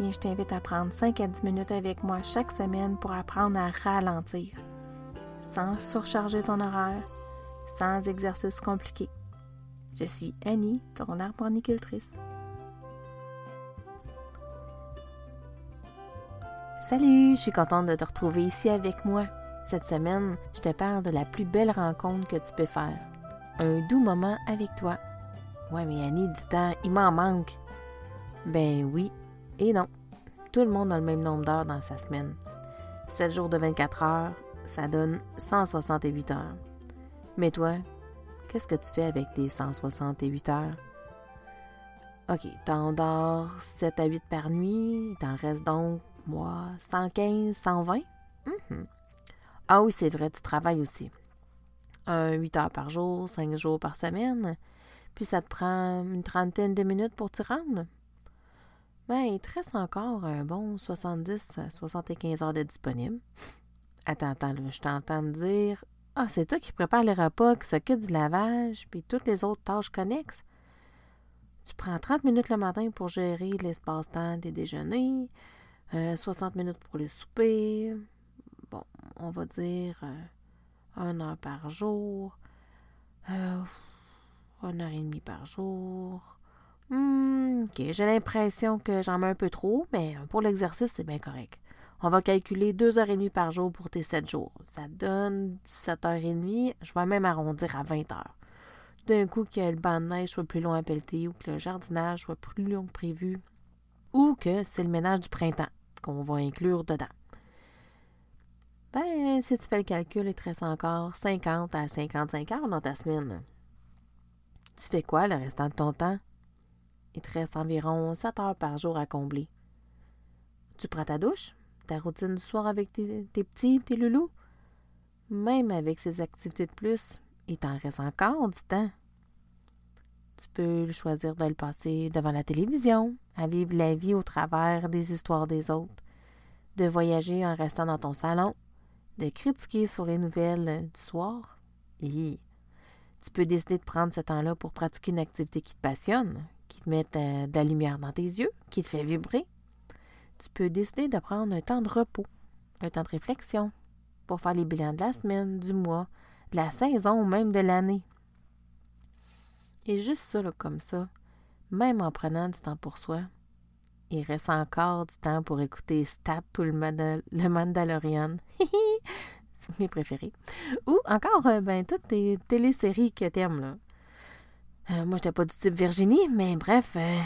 Je t'invite à prendre 5 à 10 minutes avec moi chaque semaine pour apprendre à ralentir, sans surcharger ton horaire, sans exercice compliqué. Je suis Annie, ton arboricultrice. Salut, je suis contente de te retrouver ici avec moi. Cette semaine, je te parle de la plus belle rencontre que tu peux faire. Un doux moment avec toi. Ouais, mais Annie, du temps, il m'en manque. Ben oui et non. Tout le monde a le même nombre d'heures dans sa semaine. 7 jours de 24 heures, ça donne 168 heures. Mais toi, qu'est-ce que tu fais avec tes 168 heures? OK, t'en dors 7 à 8 par nuit, t'en reste donc, moi, 115, 120? Mhm. Ah oui, c'est vrai, tu travailles aussi. Un 8 heures par jour, 5 jours par semaine, puis ça te prend une trentaine de minutes pour t'y rendre? Ben, il te reste encore un bon 70 à 75 heures de disponible. Attends, attends, je t'entends me dire ah, c'est toi qui prépares les repas, qui s'occupe du lavage, puis toutes les autres tâches connexes. Tu prends 30 minutes le matin pour gérer l'espace-temps des déjeuners, 60 euh, minutes pour les souper. Bon, on va dire euh, une heure par jour, euh, une heure et demie par jour. Hmm, ok, j'ai l'impression que j'en mets un peu trop, mais pour l'exercice, c'est bien correct. On va calculer 2h30 par jour pour tes 7 jours. Ça donne 17h30. Je vais même arrondir à 20h. D'un coup, que le banc de neige soit plus long à pelleter ou que le jardinage soit plus long que prévu ou que c'est le ménage du printemps qu'on va inclure dedans. Ben, si tu fais le calcul, il te reste encore 50 à 55 heures dans ta semaine. Tu fais quoi le restant de ton temps? Reste environ 7 heures par jour à combler. Tu prends ta douche? ta routine du soir avec tes, petits, tes loulous? Même avec ces activités de plus, il t'en reste encore du temps. Tu peux choisir de le passer devant la télévision, à vivre la vie au travers des histoires des autres, de voyager en restant dans ton salon, de critiquer sur les nouvelles du soir. Et tu peux décider de prendre ce temps-là pour pratiquer une activité qui te passionne, qui te met euh, de la lumière dans tes yeux, qui te fait vibrer, tu peux décider de prendre un temps de repos, un temps de réflexion pour faire les bilans de la semaine, du mois, de la saison ou même de l'année. Et juste ça, comme ça, même en prenant du temps pour soi, il reste encore du temps pour écouter Stat ou le, le Mandalorian. C'est mes préférés. Ou encore, euh, ben, toutes les téléséries que t'aimes, là. Euh, moi, j'étais pas du type Virginie, mais bref, euh,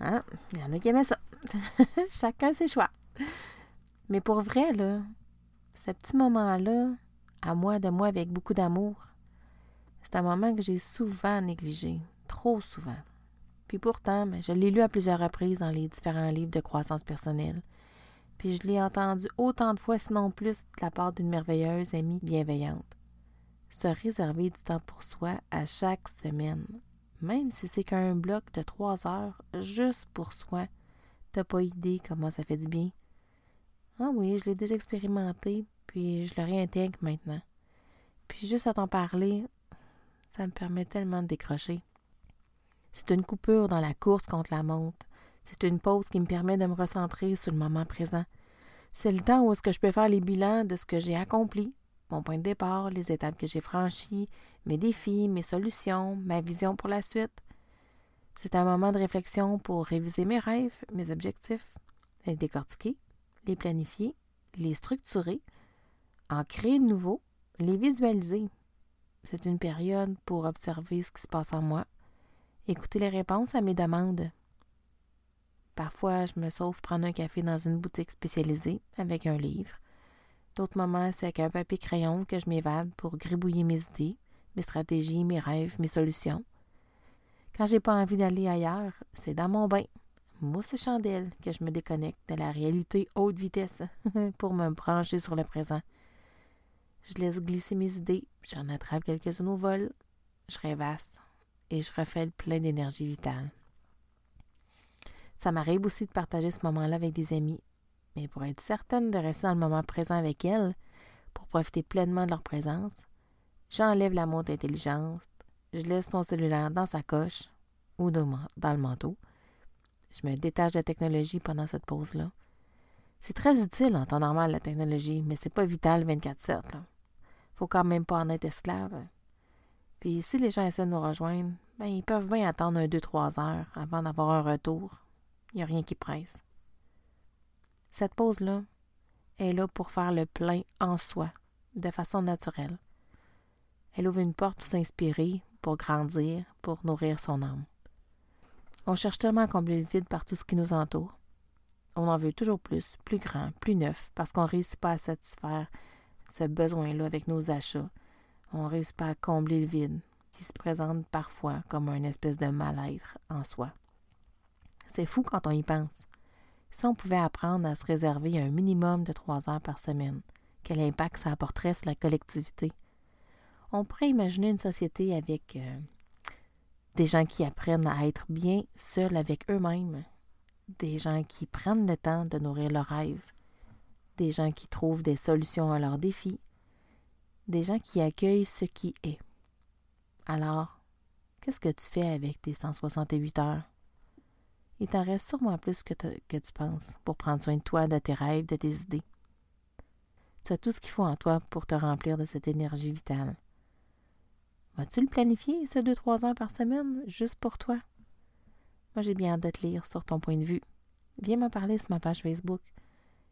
hein, il y en a qui aimaient ça. Chacun ses choix. Mais pour vrai, là, ce petit moment-là, à moi de moi avec beaucoup d'amour, c'est un moment que j'ai souvent négligé, trop souvent. Puis pourtant, ben, je l'ai lu à plusieurs reprises dans les différents livres de croissance personnelle. Puis je l'ai entendu autant de fois, sinon plus, de la part d'une merveilleuse amie bienveillante. Se réserver du temps pour soi à chaque semaine, même si c'est qu'un bloc de trois heures juste pour soi, T'as pas idée comment ça fait du bien. Ah oui, je l'ai déjà expérimenté, puis je le réintègre maintenant. Puis juste à t'en parler, ça me permet tellement de décrocher. C'est une coupure dans la course contre la montre. C'est une pause qui me permet de me recentrer sur le moment présent. C'est le temps où est-ce que je peux faire les bilans de ce que j'ai accompli, mon point de départ, les étapes que j'ai franchies, mes défis, mes solutions, ma vision pour la suite. C'est un moment de réflexion pour réviser mes rêves, mes objectifs, les décortiquer, les planifier, les structurer, en créer de nouveaux, les visualiser. C'est une période pour observer ce qui se passe en moi, écouter les réponses à mes demandes. Parfois, je me sauve prendre un café dans une boutique spécialisée avec un livre. D'autres moments, c'est avec un papier crayon que je m'évade pour gribouiller mes idées, mes stratégies, mes rêves, mes solutions. Quand j'ai pas envie d'aller ailleurs, c'est dans mon bain. mousse et chandelle que je me déconnecte de la réalité haute vitesse pour me brancher sur le présent. Je laisse glisser mes idées, j'en attrape quelques-unes au vol, je rêvasse et je refais le plein d'énergie vitale. Ça m'arrive aussi de partager ce moment-là avec des amis, mais pour être certaine de rester dans le moment présent avec elles, pour profiter pleinement de leur présence, j'enlève la montre intelligente, je laisse mon cellulaire dans sa coche ou dans le manteau. Je me détache de la technologie pendant cette pause-là. C'est très utile en temps normal, la technologie, mais c'est pas vital 24-7. Faut quand même pas en être esclave. Puis si les gens essaient de nous rejoindre, ben, ils peuvent bien attendre un, deux, trois heures avant d'avoir un retour. Il n'y a rien qui presse. Cette pause-là est là pour faire le plein en soi, de façon naturelle. Elle ouvre une porte pour s'inspirer, pour grandir, pour nourrir son âme. On cherche tellement à combler le vide par tout ce qui nous entoure. On en veut toujours plus, plus grand, plus neuf, parce qu'on ne réussit pas à satisfaire ce besoin-là avec nos achats. On ne réussit pas à combler le vide, qui se présente parfois comme une espèce de mal-être en soi. C'est fou quand on y pense. Si on pouvait apprendre à se réserver un minimum de trois heures par semaine, quel impact ça apporterait sur la collectivité? On pourrait imaginer une société avec euh, des gens qui apprennent à être bien seuls avec eux-mêmes, des gens qui prennent le temps de nourrir leurs rêves, des gens qui trouvent des solutions à leurs défis, des gens qui accueillent ce qui est. Alors, qu'est-ce que tu fais avec tes 168 heures? Il t'en reste sûrement plus que, tu penses pour prendre soin de toi, de tes rêves, de tes idées. Tu as tout ce qu'il faut en toi pour te remplir de cette énergie vitale. Vas-tu le planifier, ce deux, trois heures par semaine, juste pour toi? Moi, j'ai bien hâte de te lire sur ton point de vue. Viens m'en parler sur ma page Facebook.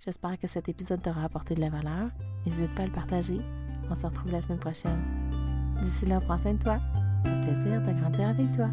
J'espère que cet épisode t'aura apporté de la valeur. N'hésite pas à le partager. On se retrouve la semaine prochaine. D'ici là, prends soin de toi. Plaisir de grandir avec toi.